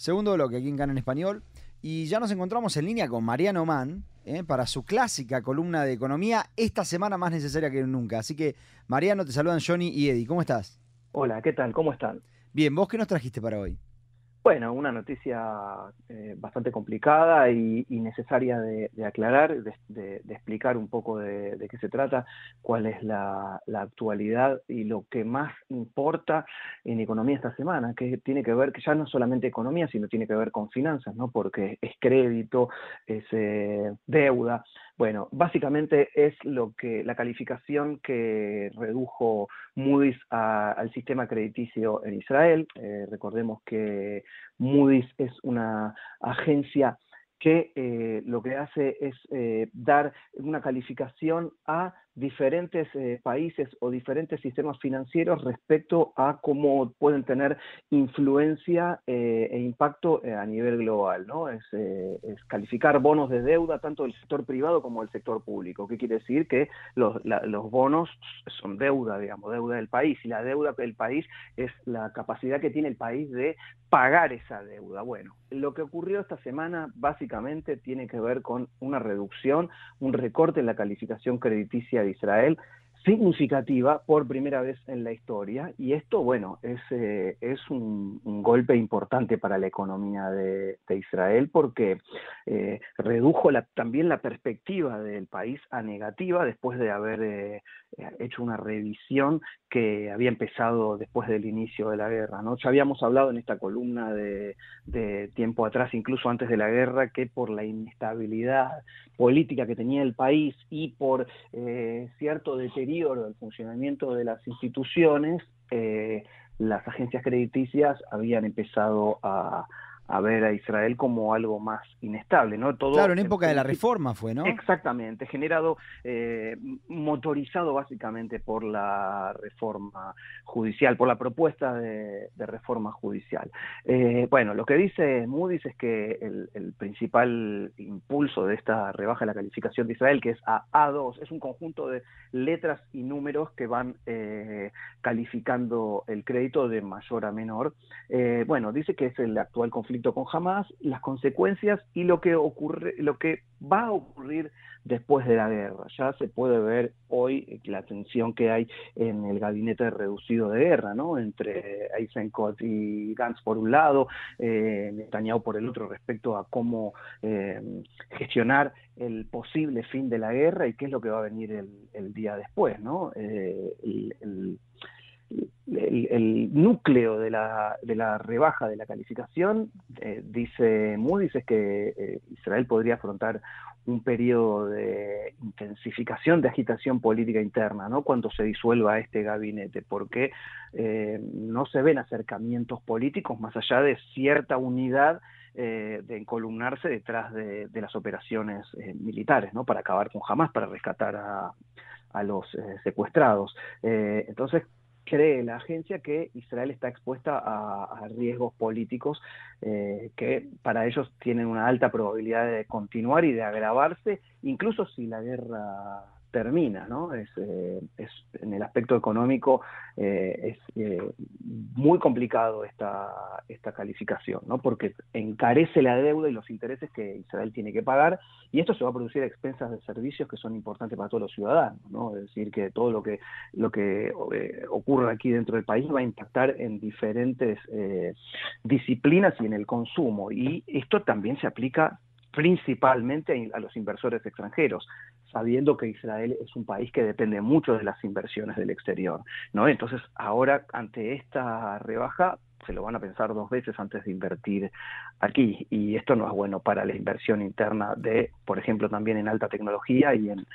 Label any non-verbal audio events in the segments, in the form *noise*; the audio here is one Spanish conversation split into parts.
Segundo bloque aquí en Cana en Español. Y ya nos encontramos en línea con Mariano Mann ¿eh? para su clásica columna de economía, esta semana más necesaria que nunca. Así que, Mariano, te saludan Johnny y Eddie. ¿Cómo estás? Hola, ¿qué tal? ¿Cómo están? Bien, ¿vos qué nos trajiste para hoy? Bueno, una noticia eh, bastante complicada y, necesaria de, aclarar, de, explicar un poco de, qué se trata, cuál es la, actualidad y lo que más importa en economía esta semana, que tiene que ver, que ya no solamente economía, sino tiene que ver con finanzas, ¿no? Porque es crédito, es eh, deuda, bueno, básicamente es lo que la calificación que redujo Moody's al sistema crediticio en Israel. Eh, recordemos que Moody's es una agencia que eh, lo que hace es eh, dar una calificación a diferentes eh, países o diferentes sistemas financieros respecto a cómo pueden tener influencia eh, e impacto eh, a nivel global. ¿no? Es, calificar bonos de deuda tanto del sector privado como del sector público. ¿Qué quiere decir? Que los, los bonos son deuda, digamos, deuda del país, y la deuda del país es la capacidad que tiene el país de pagar esa deuda. Bueno, lo que ocurrió esta semana básicamente tiene que ver con una reducción, un recorte en la calificación crediticia de Israel significativa por primera vez en la historia y esto, bueno, es, eh, es un, golpe importante para la economía de, Israel porque eh, redujo también la perspectiva del país a negativa después de haber eh, hecho una revisión que había empezado después del inicio de la guerra. ¿no? Ya habíamos hablado en esta columna de, tiempo atrás, incluso antes de la guerra, que por la inestabilidad política que tenía el país y por cierto deterioro del funcionamiento de las instituciones, eh, las agencias crediticias habían empezado a, a ver a Israel como algo más inestable, ¿no? Todo claro, en época de la reforma fue, ¿no? Exactamente, generado, eh, motorizado básicamente por la reforma judicial, por la propuesta de, reforma judicial. Eh, bueno, lo que dice Moody's es que el, principal impulso de esta rebaja de la calificación de Israel, que es a A2, es un conjunto de letras y números que van eh, calificando el crédito de mayor a menor. bueno, dice que es el actual conflicto con Hamas, las consecuencias y lo que ocurre, lo que va a ocurrir después de la guerra. Ya se puede ver hoy la tensión que hay en el gabinete reducido de guerra, ¿no? Entre Eisenkot y Gantz por un lado, eh, Netanyahu por el otro, respecto a cómo eh, gestionar el posible fin de la guerra y qué es lo que va a venir el, día después, ¿no? Eh, el, el, núcleo de la, de la, rebaja de la calificación, eh, dice Moody's, es que eh, Israel podría afrontar un periodo de intensificación de agitación política interna, ¿no? Cuando se disuelva este gabinete, porque eh, no se ven acercamientos políticos más allá de cierta unidad de encolumnarse detrás de, las operaciones militares, ¿no? Para acabar con Hamas, para rescatar a, a los secuestrados. entonces, cree la agencia que Israel está expuesta a, riesgos políticos eh, que para ellos tienen una alta probabilidad de continuar y de agravarse, incluso si la guerra termina, ¿no? Es, eh, es en el aspecto económico eh, es eh, muy complicado esta, esta calificación, ¿no? Porque encarece la deuda y los intereses que Israel tiene que pagar y esto se va a producir a expensas de servicios que son importantes para todos los ciudadanos, ¿no? Es decir, que todo lo que, lo que ocurre aquí dentro del país va a impactar en diferentes disciplinas y en el consumo y esto también se aplica principalmente a los inversores extranjeros sabiendo que Israel es un país que depende mucho de las inversiones del exterior, ¿no? Entonces, ahora ante esta rebaja se lo van a pensar dos veces antes de invertir aquí y esto no es bueno para la inversión interna de, por ejemplo, también en alta tecnología y en,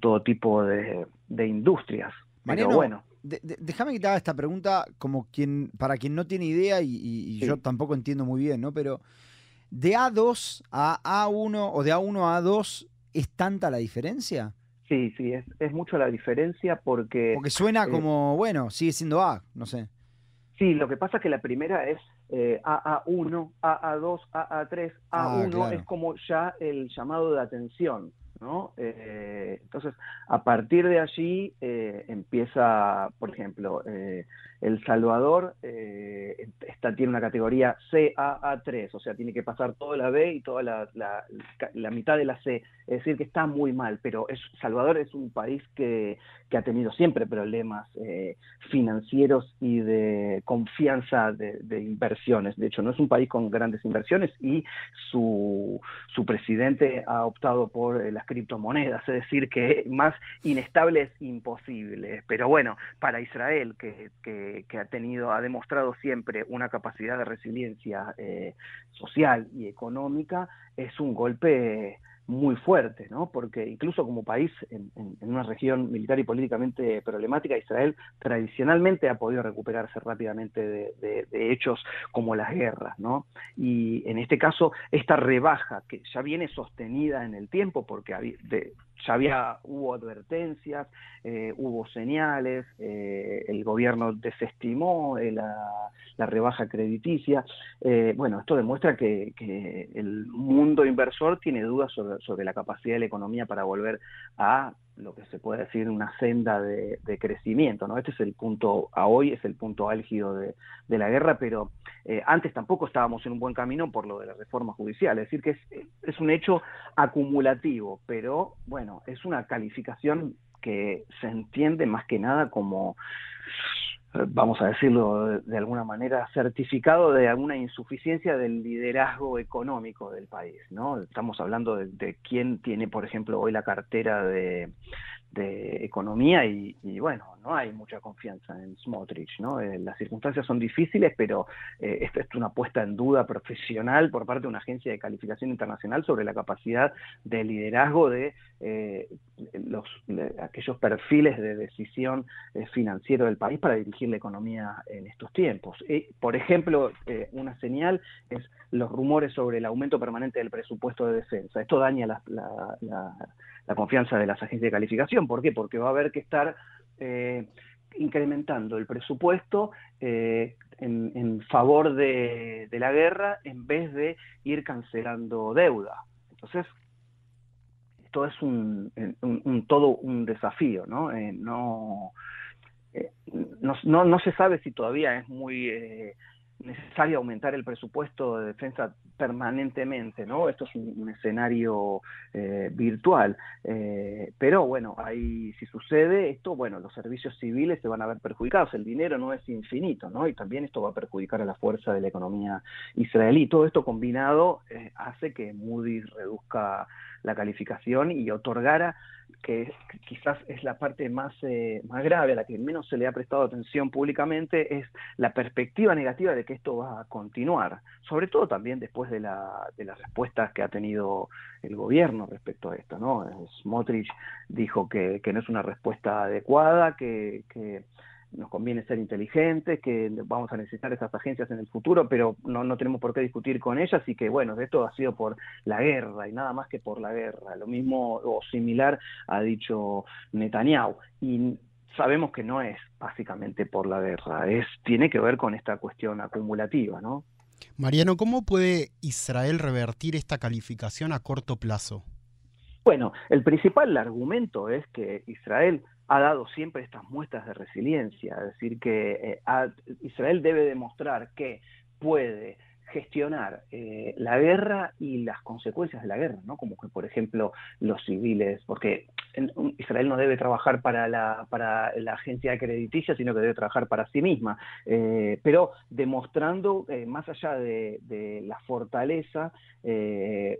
todo tipo de, industrias. Mariano, bueno. déjame que te haga esta pregunta como quien, para quien no tiene idea y, yo tampoco entiendo muy bien, ¿no? Pero de A2 a A1 o de A1 a A2 ¿Es tanta la diferencia? Sí, sí, es, es mucho la diferencia porque... Porque suena eh, como, bueno, sigue siendo A, no sé. Sí, lo que pasa es que la primera es eh, AA1, AA2, AA3, A1 es como ya el llamado de atención. ¿no? Eh, entonces, a partir de allí eh, empieza, por ejemplo, eh, El Salvador está, tiene una categoría CAA3, o sea, tiene que pasar toda la B y toda la, la, mitad de la C, es decir, que está muy mal, pero es, Salvador es un país que, que ha tenido siempre problemas financieros y de confianza de, inversiones, de hecho, no es un país con grandes inversiones y su, su presidente ha optado por las criptomonedas, es decir, que más inestable es imposible. Pero bueno, para Israel, que, que, ha tenido, ha demostrado siempre una capacidad de resiliencia eh, social y económica, es un golpe muy fuerte, ¿no? Porque incluso como país en, una región militar y políticamente problemática, Israel tradicionalmente ha podido recuperarse rápidamente de, hechos como las guerras, ¿no? Y en este caso, esta rebaja que ya viene sostenida en el tiempo, porque ya había, hubo advertencias, eh, hubo señales, eh, el gobierno desestimó eh, la, rebaja crediticia. bueno, esto demuestra que, que, el mundo inversor tiene dudas sobre, sobre la capacidad de la economía para volver a lo que se puede decir una senda de, crecimiento. ¿no? Este es el punto, a hoy es el punto álgido de, la guerra, pero eh, antes tampoco estábamos en un buen camino por lo de la reforma judicial. Es decir, que es un hecho acumulativo, pero bueno, es una calificación que se entiende más que nada como vamos a decirlo de alguna manera, certificado de alguna insuficiencia del liderazgo económico del país, ¿no? Estamos hablando de, quién tiene, por ejemplo, hoy la cartera de, de economía y, bueno, no hay mucha confianza en Smotrich, ¿no? Eh, las circunstancias son difíciles, pero eh, esto es una puesta en duda profesional por parte de una agencia de calificación internacional sobre la capacidad de liderazgo de eh, los, aquellos perfiles de decisión financiero del país para dirigir la economía en estos tiempos. por ejemplo, una señal es los rumores sobre el aumento permanente del presupuesto de defensa. Esto daña la la confianza de las agencias de calificación. ¿Por qué? Porque va a haber que estar eh, incrementando el presupuesto eh, en, favor de, la guerra en vez de ir cancelando deuda. Entonces, esto es un, todo un desafío, ¿no? Eh, no, no, se sabe si todavía es muy necesario aumentar el presupuesto de defensa permanentemente, ¿no? Esto es un, escenario eh, virtual, eh, pero bueno, ahí si sucede esto, bueno, los servicios civiles se van a ver perjudicados, el dinero no es infinito, ¿no? Y también esto va a perjudicar a la fuerza de la economía israelí. Todo esto combinado eh, hace que Moody's reduzca la calificación y otorgara que quizás es la parte más, eh, más grave, a la que menos se le ha prestado atención públicamente, es la perspectiva negativa de que esto va a continuar, sobre todo también después de, la, de las respuestas que ha tenido el gobierno respecto a esto. ¿no? Smotrich dijo que, que no es una respuesta adecuada, que, que nos conviene ser inteligentes, que vamos a necesitar esas agencias en el futuro, pero no, no tenemos por qué discutir con ellas y que, bueno, esto ha sido por la guerra y nada más que por la guerra. Lo mismo o similar ha dicho Netanyahu. Y sabemos que no es básicamente por la guerra, es, tiene que ver con esta cuestión acumulativa, ¿no? Mariano, ¿cómo puede Israel revertir esta calificación a corto plazo? Bueno, el principal argumento es que Israel ha dado siempre estas muestras de resiliencia, es decir, que eh, Israel debe demostrar que puede gestionar eh, la guerra y las consecuencias de la guerra, ¿no? Como que, por ejemplo, los civiles, porque Israel no debe trabajar para la, para la agencia crediticia, sino que debe trabajar para sí misma, eh, pero demostrando, eh, más allá de, la fortaleza,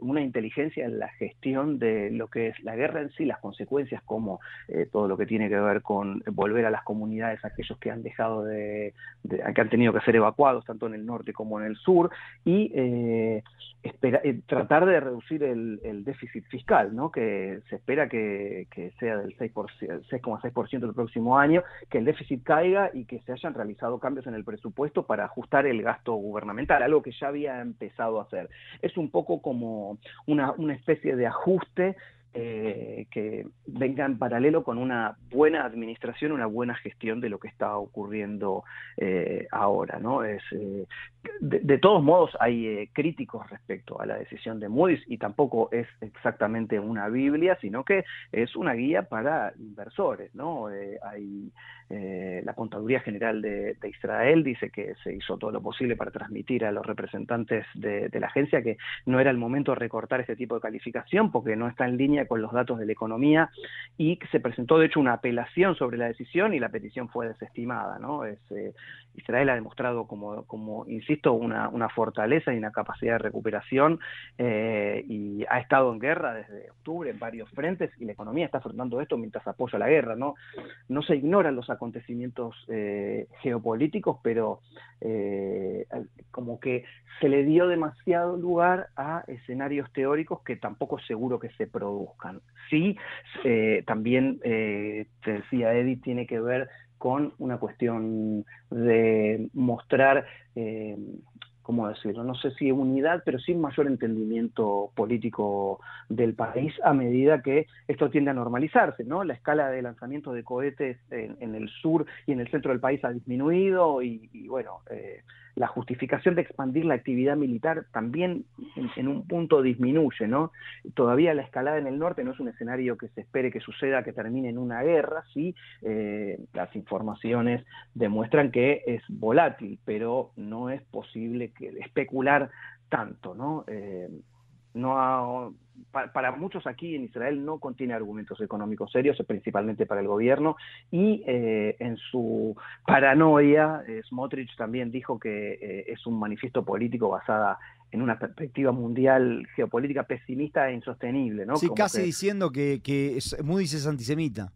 una inteligencia en la gestión de lo que es la guerra en sí, las consecuencias, como todo lo que tiene que ver con volver a las comunidades, aquellos que han dejado de, que han tenido que ser evacuados, tanto en el norte como en el sur, y eh, eh, tratar de reducir el, déficit fiscal, ¿no? que se espera que, sea del 6,6% el próximo año, que el déficit caiga y que se hayan realizado cambios en el presupuesto para ajustar el gasto gubernamental, algo que ya había empezado a hacer. Es un poco como una, una especie de ajuste eh, que venga en paralelo con una buena administración, una buena gestión de lo que está ocurriendo eh, ahora. ¿no? Eh, de, todos modos, hay críticos respecto a la decisión de Moody's y tampoco es exactamente una Biblia, sino que es una guía para inversores. ¿no? La Contaduría General de, Israel dice que se hizo todo lo posible para transmitir a los representantes de, la agencia que no era el momento de recortar este tipo de calificación porque no está en línea con los datos de la economía y se presentó de hecho una apelación sobre la decisión y la petición fue desestimada. ¿no? Eh, Israel ha demostrado como, como insisto, una, una, fortaleza y una capacidad de recuperación eh, y ha estado en guerra desde octubre en varios frentes y la economía está afrontando esto mientras apoya la guerra. No, no se ignoran los acontecimientos eh, geopolíticos, pero como que se le dio demasiado lugar a escenarios teóricos que tampoco seguro que se produzcan. Sí, eh, también, eh, te decía Edith, tiene que ver con una cuestión de mostrar eh, ¿cómo decirlo? No sé si unidad, pero sí mayor entendimiento político del país a medida que esto tiende a normalizarse, ¿no? La escala de lanzamiento de cohetes en, el sur y en el centro del país ha disminuido y, bueno, eh, la justificación de expandir la actividad militar también en, un punto disminuye, ¿no? Todavía la escalada en el norte no es un escenario que se espere que suceda, que termine en una guerra, sí, eh, las informaciones demuestran que es volátil, pero no es posible especular tanto, ¿no? Eh, no para, muchos aquí en Israel no contiene argumentos económicos serios, principalmente para el gobierno, y eh, en su paranoia, eh, Smotrich también dijo que es un manifiesto político basada en una perspectiva mundial geopolítica pesimista e insostenible. ¿no? Sí, casi diciendo que, que Moody's es antisemita.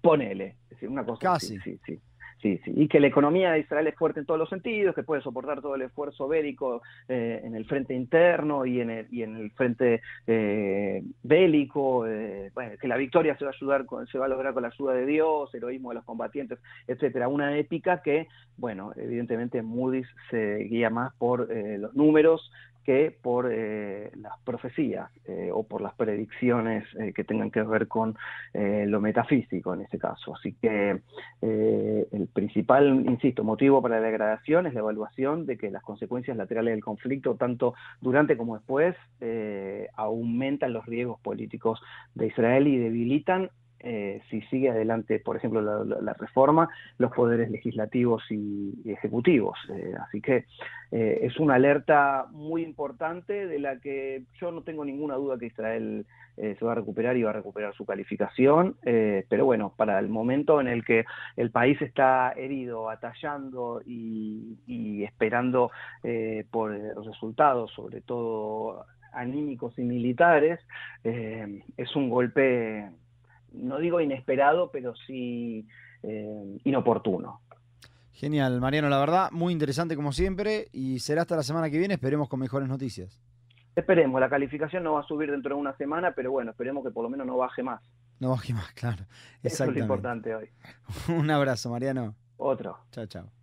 ponele, una cosa Casi. sí, sí. Sí, sí, y que la economía de Israel es fuerte en todos los sentidos, que puede soportar todo el esfuerzo bélico eh, en el frente interno y en el, y en el frente eh, bélico, eh, que la victoria se va a ayudar con, se va a lograr con la ayuda de Dios, heroísmo de los combatientes, etcétera. Una épica que, bueno, evidentemente Moody's se guía más por los números que por eh, las profecías eh, o por las predicciones eh, que tengan que ver con lo metafísico en este caso. Así que el principal, insisto, motivo para la degradación es la evaluación de que las consecuencias laterales del conflicto, tanto durante como después, aumentan los riesgos políticos de Israel y debilitan eh, si sigue adelante, por ejemplo, la, reforma, los poderes legislativos y, ejecutivos. Eh, así que eh, es una alerta muy importante de la que yo no tengo ninguna duda que Israel se va a recuperar y va a recuperar su calificación, pero bueno, para el momento en el que el país está herido, atallando y, y esperando por resultados, sobre todo anímicos y militares, es un golpe no digo inesperado, pero sí eh, inoportuno. Genial, Mariano, la verdad, muy interesante como siempre y será hasta la semana que viene, esperemos con mejores noticias. Esperemos, la calificación no va a subir dentro de una semana, pero bueno, esperemos que por lo menos no baje más. No baje más, *laughs* claro. Eso es lo importante hoy. Un abrazo, Mariano. Otro. Chao, chao.